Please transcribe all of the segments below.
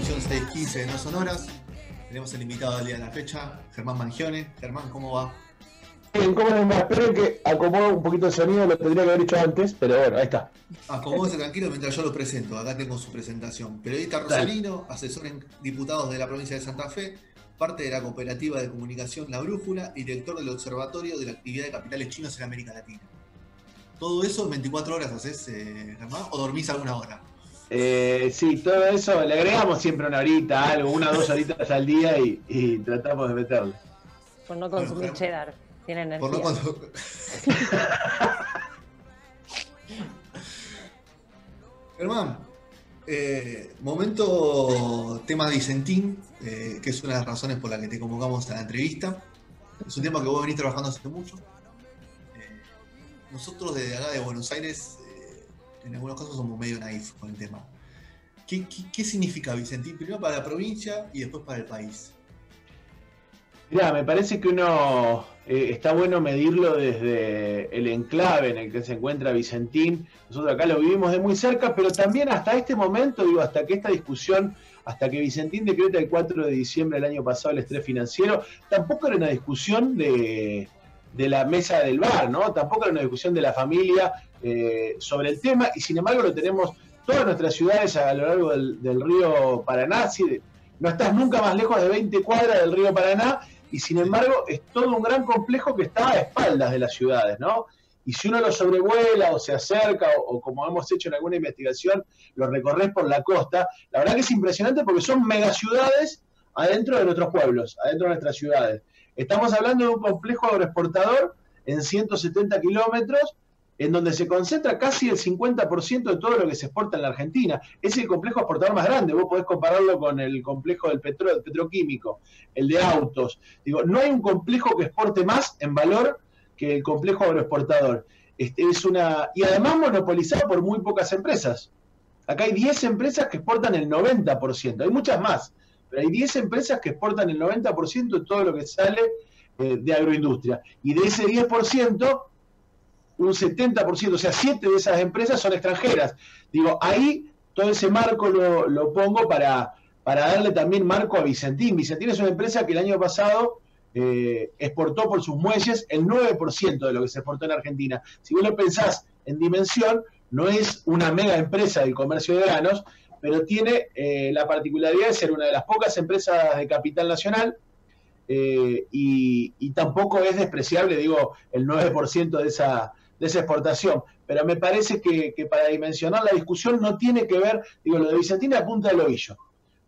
Emisión 615 de No Sonoras. Tenemos el invitado del día de la fecha, Germán Mangione. Germán, ¿cómo va? Bien, ¿cómo les va? Esperen que acomode un poquito el sonido, lo tendría que haber hecho antes, pero bueno, ahí está. Acomódese tranquilo mientras yo lo presento. Acá tengo su presentación. Periodista rosalino, asesor en diputados de la provincia de Santa Fe, parte de la cooperativa de comunicación La Brújula y director del Observatorio de la Actividad de Capitales Chinos en América Latina. ¿Todo eso en 24 horas haces, eh, Germán? ¿O dormís alguna hora? Eh, sí, todo eso, le agregamos siempre una horita, algo, una o dos horitas al día y, y tratamos de meterle. Por no consumir Bueno, cheddar. Tiene energía. Por no cuando... Germán, eh, momento tema de Vicentín, eh, que es una de las razones por las que te convocamos a la entrevista. Es un tema que vos venís trabajando hace mucho. Eh, nosotros desde acá de Buenos Aires, en algunos casos somos medio naif con el tema. ¿Qué, significa Vicentín? Primero para la provincia y después para el país. Mirá, me parece que uno eh, está bueno medirlo desde el enclave en el que se encuentra Vicentín. Nosotros acá lo vivimos de muy cerca, pero también hasta este momento, digo, hasta que esta discusión, hasta que Vicentín decreta el 4 de diciembre del año pasado el estrés financiero, tampoco era una discusión de, de la mesa del bar, ¿no? Tampoco era una discusión de la familia eh, sobre el tema, y sin embargo lo tenemos todas nuestras ciudades a lo largo del, río Paraná. no estás nunca más lejos de 20 cuadras del río Paraná y sin embargo es todo un gran complejo que está a espaldas de las ciudades, ¿no? Y si uno lo sobrevuela o se acerca o, o como hemos hecho en alguna investigación, lo recorres por la costa, la verdad que es impresionante porque son megaciudades adentro de nuestros pueblos, adentro de nuestras ciudades. Estamos hablando de un complejo agroexportador en 170 kilómetros, en donde se concentra casi el 50% de todo lo que se exporta en la Argentina. Es el complejo exportador más grande, vos podés compararlo con el complejo del petro, del petroquímico, el de autos. Digo, no hay un complejo que exporte más en valor que el complejo agroexportador. Este, es una, y además monopolizado por muy pocas empresas. Acá hay 10 empresas que exportan el 90%, hay muchas más, pero hay 10 empresas que exportan el 90% de todo lo que sale eh, de agroindustria. Y de ese 10%, un 70%, o sea, 7 de esas empresas son extranjeras. Digo, ahí todo ese marco lo, pongo para, para darle también marco a Vicentín. Vicentín es una empresa que el año pasado eh, exportó por sus muelles el 9% de lo que se exportó en Argentina. Si vos lo pensás en dimensión, no es una mega empresa del comercio de granos, pero tiene eh, la particularidad de ser una de las pocas empresas de capital nacional eh, y, y tampoco es despreciable, digo, el 9% de esa, de esa exportación. Pero me parece que, que para dimensionar la discusión no tiene que ver, digo, lo de Vicentín apunta al ovillo.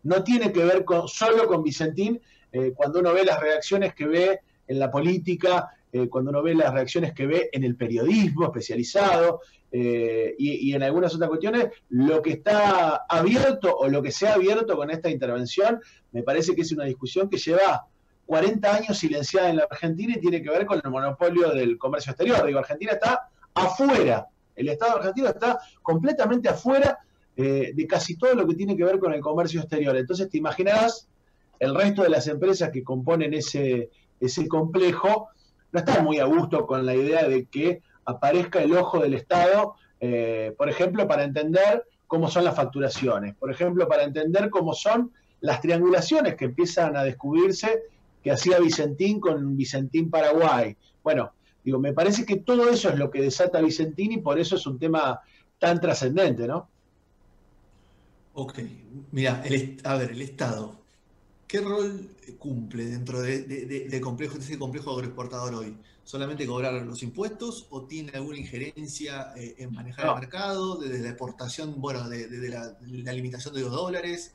No tiene que ver con, solo con Vicentín, eh, cuando uno ve las reacciones que ve en la política, eh, cuando uno ve las reacciones que ve en el periodismo especializado eh, y, en algunas otras cuestiones, lo que está abierto o lo que se ha abierto con esta intervención, me parece que es una discusión que lleva 40 años silenciada en la Argentina y tiene que ver con el monopolio del comercio exterior. Digo, Argentina está afuera, el Estado argentino está completamente afuera eh, de casi todo lo que tiene que ver con el comercio exterior. Entonces te imaginarás, el resto de las empresas que componen ese, ese complejo no están muy a gusto con la idea de que aparezca el ojo del Estado, eh, por ejemplo, para entender cómo son las facturaciones, por ejemplo, para entender cómo son las triangulaciones que empiezan a descubrirse que hacía Vicentín con Vicentín Paraguay. Bueno, digo, me parece que todo eso es lo que desata Vicentín y por eso es un tema tan trascendente, ¿no? Ok, mira, a ver, el Estado, ¿qué rol cumple dentro de, de- de- de complejo, ese complejo agroexportador hoy? ¿Solamente cobrar los impuestos o tiene alguna injerencia eh, en manejar No. el mercado, desde la exportación, bueno, de, de- de la, limitación de los dólares?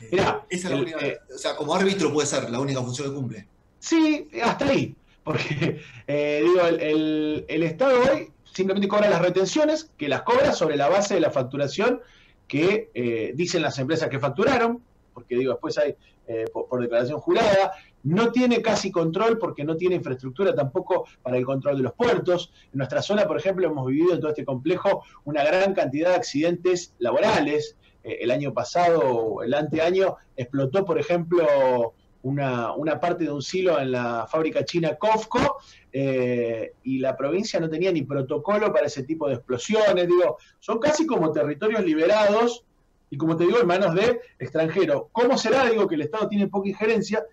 Eh, Mirá, esa es la el- única, eh, o sea, como árbitro puede ser la única función que cumple. Sí, hasta ahí. Porque, eh, digo, el, el- el Estado hoy simplemente cobra las retenciones, que las cobra sobre la base de la facturación que eh, dicen las empresas que facturaron, porque digo, después hay eh, por, declaración jurada, no tiene casi control porque no tiene infraestructura tampoco para el control de los puertos. En nuestra zona, por ejemplo, hemos vivido en todo este complejo una gran cantidad de accidentes laborales. Eh, el año pasado, el anteaño, explotó, por ejemplo, una, una, parte de un silo en la fábrica china Kofco eh, y la provincia no tenía ni protocolo para ese tipo de explosiones. Digo, son casi como territorios liberados y como te digo, en manos de extranjeros. ¿Cómo será? Digo que el Estado tiene poca injerencia,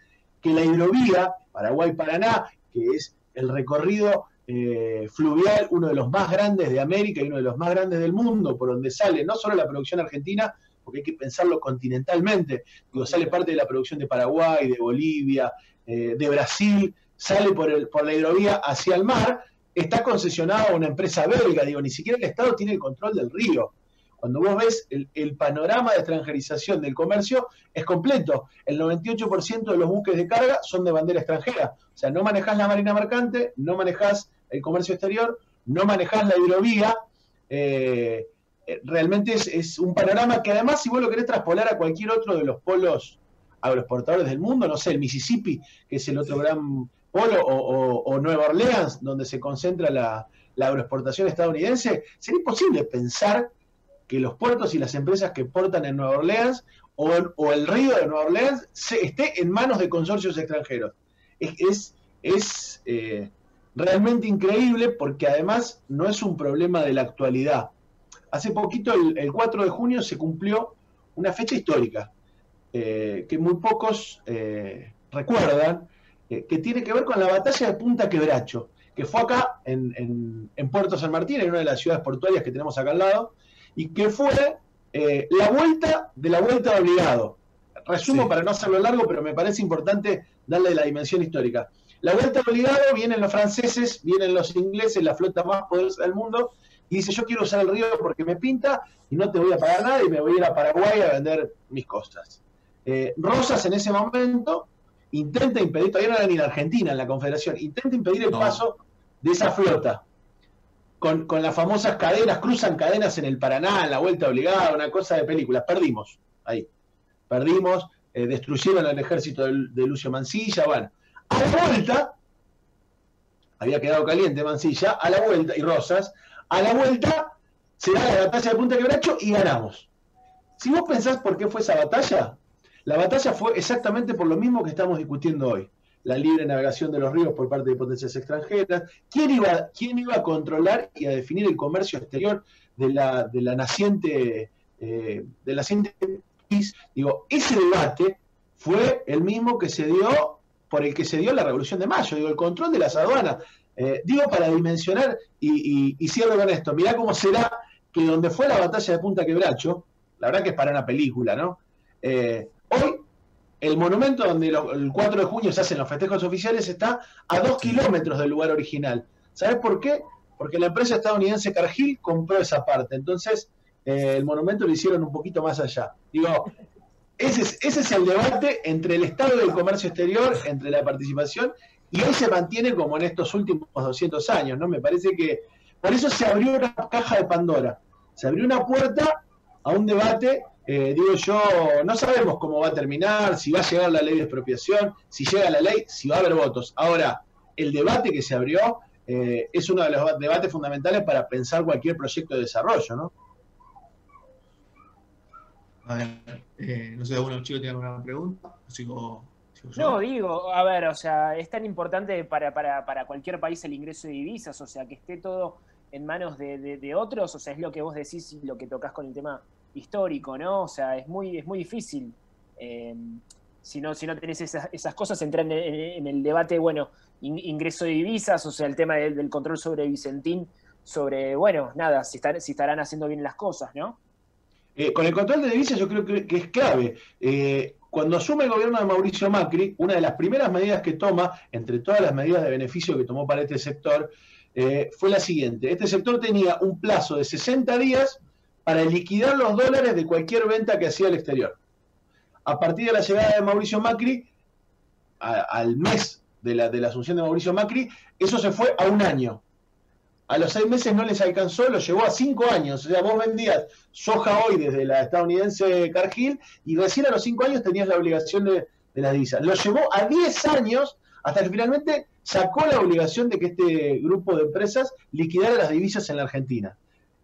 que la hidrovía Paraguay-Paraná, que es el recorrido eh, fluvial, uno de los más grandes de América y uno de los más grandes del mundo, por donde sale no solo la producción argentina, porque hay que pensarlo continentalmente, digo, sale parte de la producción de Paraguay, de Bolivia, eh, de Brasil, sale por, el, por la hidrovía hacia el mar, está concesionado a una empresa belga, digo, ni siquiera el Estado tiene el control del río. Cuando vos ves el, panorama de extranjerización del comercio, es completo. El 98% de los buques de carga son de bandera extranjera. O sea, no manejás la marina mercante, no manejás el comercio exterior, no manejás la hidrovía. Eh, eh, realmente es, un panorama que además, si vos lo querés traspolar a cualquier otro de los polos agroexportadores del mundo, no sé, el Mississippi, que es el otro gran polo, o, Nueva Orleans, donde se concentra la, la agroexportación estadounidense, sería imposible pensar que los puertos y las empresas que portan en Nueva Orleans o, el río de Nueva Orleans se, esté en manos de consorcios extranjeros. Es, es, eh, realmente increíble porque además no es un problema de la actualidad. Hace poquito, el, 4 de junio, se cumplió una fecha histórica eh, que muy pocos eh, recuerdan, que tiene que ver con la batalla de Punta Quebracho, que fue acá en, en Puerto San Martín, en una de las ciudades portuarias que tenemos acá al lado, y que fue eh, la vuelta de la vuelta de obligado. Resumo para no hacerlo largo, pero me parece importante darle la dimensión histórica. La vuelta de obligado vienen los franceses, vienen los ingleses, la flota más poderosa del mundo, y dice, yo quiero usar el río porque me pinta y no te voy a pagar nada y me voy a ir a Paraguay a vender mis costas. Eh, Rosas en ese momento intenta impedir, todavía no era ni en Argentina, en la Confederación, intenta impedir el paso de esa flota con, las famosas cadenas, cruzan cadenas en el Paraná, en la vuelta obligada, una cosa de películas. Perdimos ahí. Perdimos, eh, destruyeron el ejército de, Lucio Mancilla. Bueno, a la vuelta, había quedado caliente Mancilla, a la vuelta, y Rosas, a la vuelta se da la batalla de Punta Quebracho y ganamos. Si vos pensás por qué fue esa batalla, la batalla fue exactamente por lo mismo que estamos discutiendo hoy la libre navegación de los ríos por parte de potencias extranjeras, quién iba, quién iba a controlar y a definir el comercio exterior de la, de la naciente, eh, de la naciente digo, ese debate fue el mismo que se dio por el que se dio la Revolución de Mayo, digo, el control de las aduanas. Eh, digo, para dimensionar, y, y, cierro con esto, mirá cómo será que donde fue la batalla de Punta Quebracho, la verdad que es para una película, ¿no? Eh, el monumento donde el 4 de junio se hacen los festejos oficiales está a dos kilómetros del lugar original. ¿Sabes por qué? Porque la empresa estadounidense Cargill compró esa parte. Entonces, eh, el monumento lo hicieron un poquito más allá. Digo, ese es, ese es el debate entre el Estado del comercio exterior, entre la participación, y hoy se mantiene como en estos últimos 200 años, ¿no? Me parece que por eso se abrió una caja de Pandora. Se abrió una puerta a un debate eh, digo yo, no sabemos cómo va a terminar, si va a llegar la ley de expropiación, si llega la ley, si va a haber votos. Ahora, el debate que se abrió eh, es uno de los debates fundamentales para pensar cualquier proyecto de desarrollo, ¿no? A ver, eh, no sé, ¿alguno chicos tiene alguna pregunta? no, digo, a ver, o sea, es tan importante para, para, para, cualquier país el ingreso de divisas, o sea, que esté todo en manos de, de otros, o sea, es lo que vos decís y lo que tocas con el tema histórico, ¿no? O sea, es muy, es muy difícil. Eh, si no, si no tenés esas, esas cosas, entrar en, el debate, bueno, ingreso de divisas, o sea, el tema del, control sobre Vicentín, sobre, bueno, nada, si, si estarán haciendo bien las cosas, ¿no? Eh, con el control de divisas yo creo que, es clave. Eh, cuando asume el gobierno de Mauricio Macri, una de las primeras medidas que toma, entre todas las medidas de beneficio que tomó para este sector, fue la siguiente. Este sector tenía un plazo de 60 días para liquidar los dólares de cualquier venta que hacía al exterior. A partir de la llegada de Mauricio Macri, al mes de la, de la asunción de Mauricio Macri, eso se fue a un año. a los seis meses no les alcanzó, lo llevó a cinco años. O sea, vos vendías soja hoy desde la estadounidense Cargill y recién a los cinco años tenías la obligación de, las divisas. Lo llevó a diez años hasta que finalmente sacó la obligación de que este grupo de empresas liquidara las divisas en la Argentina.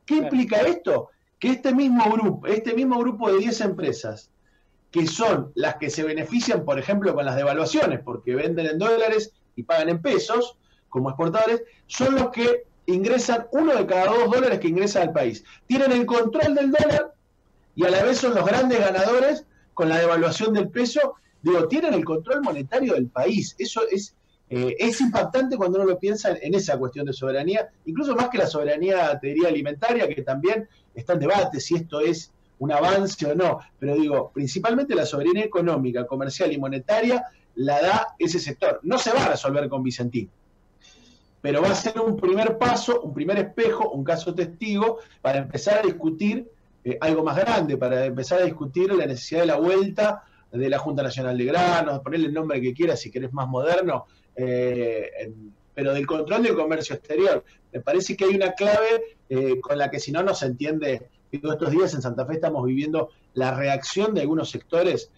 ¿Qué implica esto? Que este mismo grupo, este mismo grupo de 10 empresas, que son las que se benefician, por ejemplo, con las devaluaciones, porque venden en dólares y pagan en pesos como exportadores, son los que ingresan uno de cada dos dólares que ingresa al país. Tienen el control del dólar y a la vez son los grandes ganadores con la devaluación del peso. Digo, tienen el control monetario del país. Eso es, eh, es impactante cuando uno lo piensa en, esa cuestión de soberanía, incluso más que la soberanía, te diría, alimentaria, que también está en debate si esto es un avance o no. Pero digo, principalmente la soberanía económica, comercial y monetaria la da ese sector. No se va a resolver con Vicentín pero va a ser un primer paso, un primer espejo, un caso testigo para empezar a discutir eh, algo más grande, para empezar a discutir la necesidad de la vuelta de la Junta Nacional de Granos, ponerle el nombre que quieras si querés más moderno, eh, pero del control del comercio exterior. Me parece que hay una clave eh, con la que si no, no se entiende. Digo, estos días en Santa Fe estamos viviendo la reacción de algunos sectores,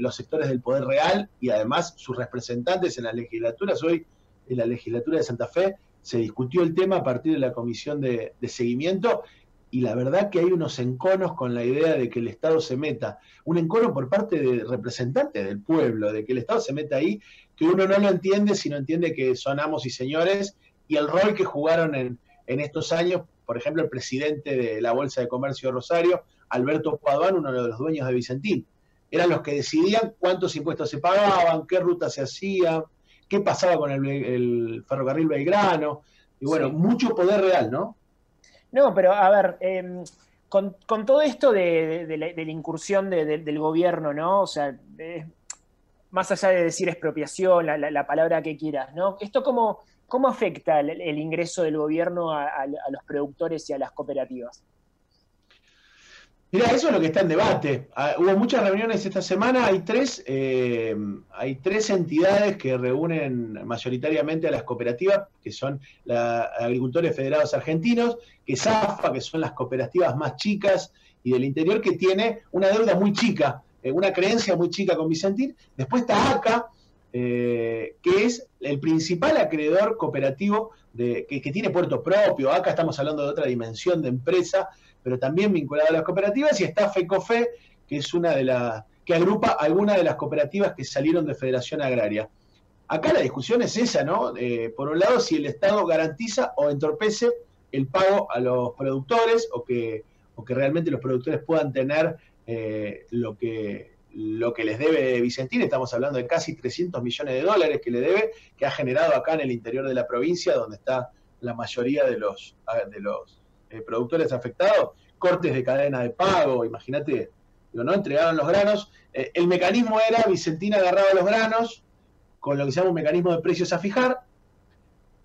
los sectores del poder real y además sus representantes en las legislaturas hoy en la legislatura de Santa Fe se discutió el tema a partir de la comisión de, seguimiento y la verdad que hay unos enconos con la idea de que el Estado se meta, un encono por parte de representantes del pueblo, de que el Estado se meta ahí, que uno no lo entiende si no entiende que son amos y señores y el rol que jugaron en, en estos años, por ejemplo, el presidente de la Bolsa de Comercio de Rosario, Alberto Paduán, uno de los dueños de Vicentín. Eran los que decidían cuántos impuestos se pagaban, qué ruta se hacía, qué pasaba con el, ferrocarril Belgrano, y bueno, mucho poder real, ¿no? No, pero a ver, em, con, todo esto de, la, incursión del gobierno, ¿no? O sea, más allá de decir expropiación, la, palabra que quieras, ¿no? ¿Esto cómo, cómo afecta el, ingreso del gobierno a, los productores y a las cooperativas? Mira, eso es lo que está en debate. Ah, hubo muchas reuniones esta semana. Hay tres, eh, hay tres entidades que reúnen mayoritariamente a las cooperativas, que son los Agricultores Federados Argentinos, que SAFA, que son las cooperativas más chicas y del interior, que tiene una deuda muy chica, una creencia muy chica con Vicentín. Después está ACA, eh, que es el principal acreedor cooperativo que, tiene puerto propio. Acá estamos hablando de otra dimensión de empresa pero también vinculado a las cooperativas, y está FECOFE, que es una de las que agrupa algunas de las cooperativas que salieron de Federación Agraria. Acá la discusión es esa, ¿no? Eh, por un lado, si el Estado garantiza o entorpece el pago a los productores o que, o que realmente los productores puedan tener eh, lo, que, lo que les debe Vicentín. Estamos hablando de casi 300 millones de dólares que le debe, que ha generado acá en el interior de la provincia, donde está la mayoría de los, de los eh, productores afectados, cortes de cadena de pago, imagínate, ¿no? Entregaban los granos. Eh, el mecanismo era, Vicentina agarraba los granos con lo que se llama un mecanismo de precios a fijar.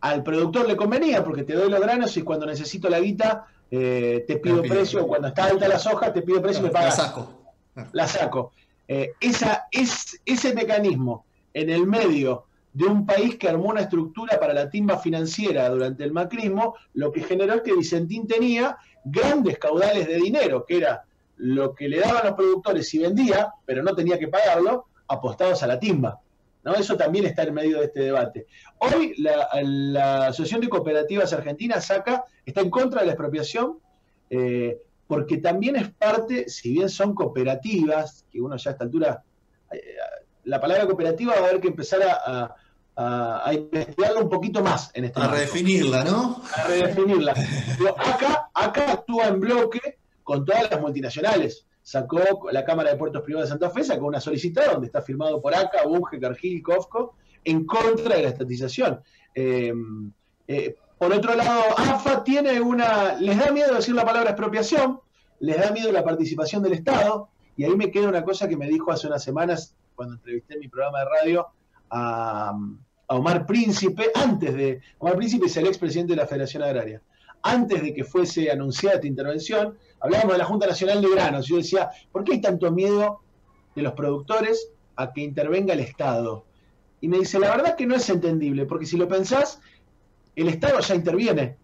Al productor le convenía porque te doy los granos y cuando necesito la guita eh, te pido precio, cuando está alta la soja te pido precio y me pagas. La saco. La saco. esa, es, ese mecanismo en el medio de un país que armó una estructura para la timba financiera durante el macrismo, lo que generó es que Vicentín tenía grandes caudales de dinero, que era lo que le daban los productores si vendía, pero no tenía que pagarlo, apostados a la timba. ¿No? Eso también está en medio de este debate. Hoy la, Asociación de Cooperativas Argentinas, SACA, está en contra de la expropiación, eh, porque también es parte, si bien son cooperativas, que uno ya a esta altura, eh, la palabra cooperativa va a haber que empezar a a, investigarla un poquito más en este A redefinirla, ¿no? A redefinirla. acá, acá actúa en bloque con todas las multinacionales. Sacó la Cámara de Puertos Privados de Santa Fe, sacó una solicitada donde está firmado por ACA, Bunge, Cargill, Cofco, en contra de la estatización. Eh, eh, por otro lado, AFA tiene una. Les da miedo decir la palabra expropiación, les da miedo la participación del Estado, y ahí me queda una cosa que me dijo hace unas semanas, cuando entrevisté mi programa de radio a, a Omar Príncipe, antes de, Omar Príncipe es el expresidente de la Federación Agraria, antes de que fuese anunciada esta intervención, hablábamos de la Junta Nacional de Granos, yo decía, ¿por qué hay tanto miedo de los productores a que intervenga el Estado? Y me dice, la verdad que no es entendible, porque si lo pensás, el Estado ya interviene.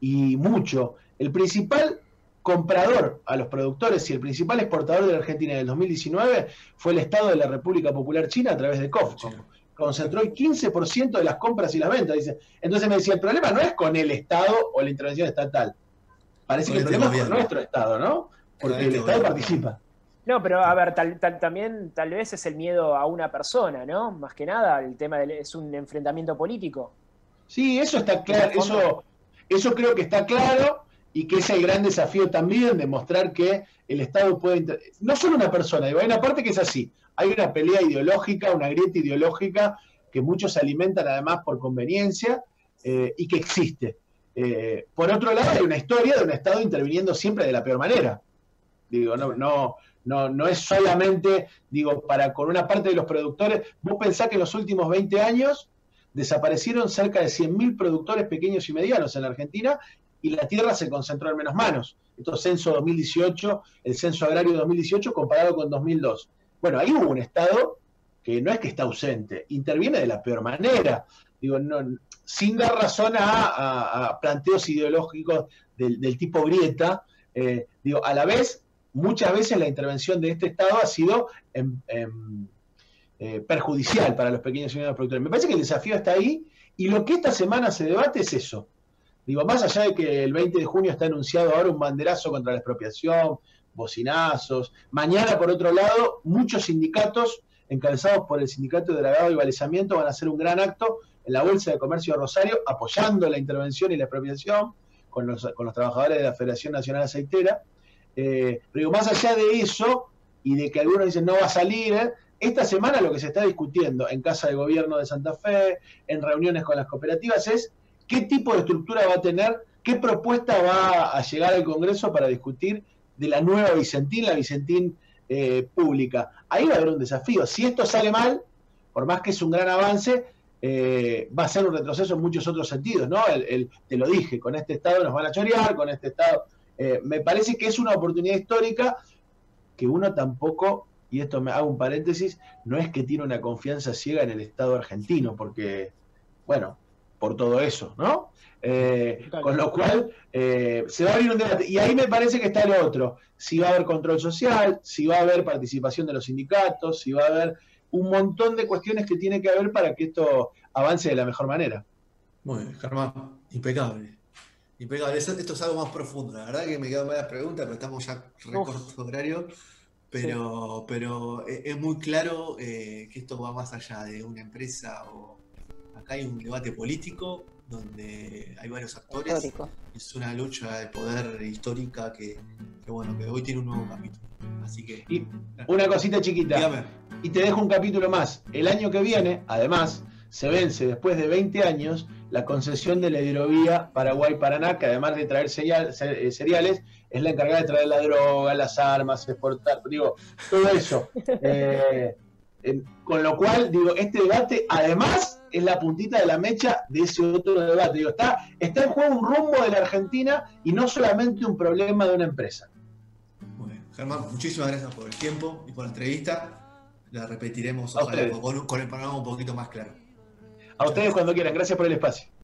y mucho. El principal comprador a los productores y el principal exportador de la Argentina en el 2019 fue el Estado de la República Popular China a través de COFCO. Concentró el 15% de las compras y las ventas. Dice. Entonces me decía, el problema no es con el Estado o la intervención estatal. Parece que el problema es con nuestro Estado, ¿no? Porque el Estado participa. No, pero a ver, tal, tal, también tal vez es el miedo a una persona, ¿no? Más que nada, el tema es un enfrentamiento político. Sí, eso está claro, eso, eso creo que está claro y que es el gran desafío también demostrar que el Estado puede... No solo una persona, hay una parte que es así, hay una pelea ideológica, una grieta ideológica que muchos alimentan además por conveniencia eh, y que existe. Eh, por otro lado, hay una historia de un Estado interviniendo siempre de la peor manera. Digo, no, no, no, no es solamente, digo, para con una parte de los productores. Vos pensás que en los últimos 20 años desaparecieron cerca de 100.000 productores pequeños y medianos en la Argentina y la tierra se concentró en menos manos. Esto censo 2018, el censo agrario 2018 comparado con 2002. Bueno, ahí hubo un Estado que no es que está ausente, interviene de la peor manera. Digo, sin dar razón a, planteos ideológicos del, tipo grieta, eh, digo, a la vez muchas veces la intervención de este Estado ha sido eh, perjudicial para los pequeños y medianos productores. Me parece que el desafío está ahí y lo que esta semana se debate es eso. Digo, más allá de que el 20 de junio está anunciado ahora un banderazo contra la expropiación, bocinazos, mañana por otro lado, muchos sindicatos encabezados por el Sindicato de Dragado y Balizamiento van a hacer un gran acto en la Bolsa de Comercio de Rosario apoyando la intervención y la expropiación con los, con los trabajadores de la Federación Nacional Aceitera. Eh, pero más allá de eso, y de que algunos dicen no va a salir, ¿eh? esta semana lo que se está discutiendo en Casa de Gobierno de Santa Fe, en reuniones con las cooperativas, es qué tipo de estructura va a tener, qué propuesta va a llegar al Congreso para discutir de la nueva Vicentín, la Vicentín eh, pública. Ahí va a haber un desafío. Si esto sale mal, por más que es un gran avance, va a ser un retroceso en muchos otros sentidos, ¿no? te lo dije, con este Estado nos van a chorear, con este Estado eh, me parece que es una oportunidad histórica que uno tampoco, y esto me hago un paréntesis, no es que tiene una confianza ciega en el Estado argentino, porque, bueno, por todo eso, ¿no? Eh, con lo cual, eh, se va a abrir un debate. Y ahí me parece que está lo otro. Si va a haber control social, si va a haber participación de los sindicatos, si va a haber un montón de cuestiones que tiene que haber para que esto avance de la mejor manera. Muy bien, Germán, impecable. Impecable. Esto, es algo más profundo. La verdad que me quedan varias preguntas, pero estamos ya recorto horario. Pero, pero e, es muy claro eh, que esto va más allá de una empresa o acá hay un debate político donde hay varios actores. Es una lucha de poder histórica que, bueno, que hoy tiene un nuevo capítulo. Así que. Y una cosita chiquita. Y te dejo un capítulo más. El año que viene, además, se vence después de 20 años la concesión de la hidrovía Paraguay-Paraná, que además de traer eh, cereales, es la encargada de traer la droga, las armas, exportar, digo, todo eso. Eh, con lo cual, digo, este debate además es la puntita de la mecha de ese otro debate. Digo, está, está en juego un rumbo de la Argentina y no solamente un problema de una empresa. Muy bien. Germán, muchísimas gracias por el tiempo y por la entrevista. La repetiremos con, con el panorama un poquito más claro. A ustedes cuando quieran. Gracias por el espacio.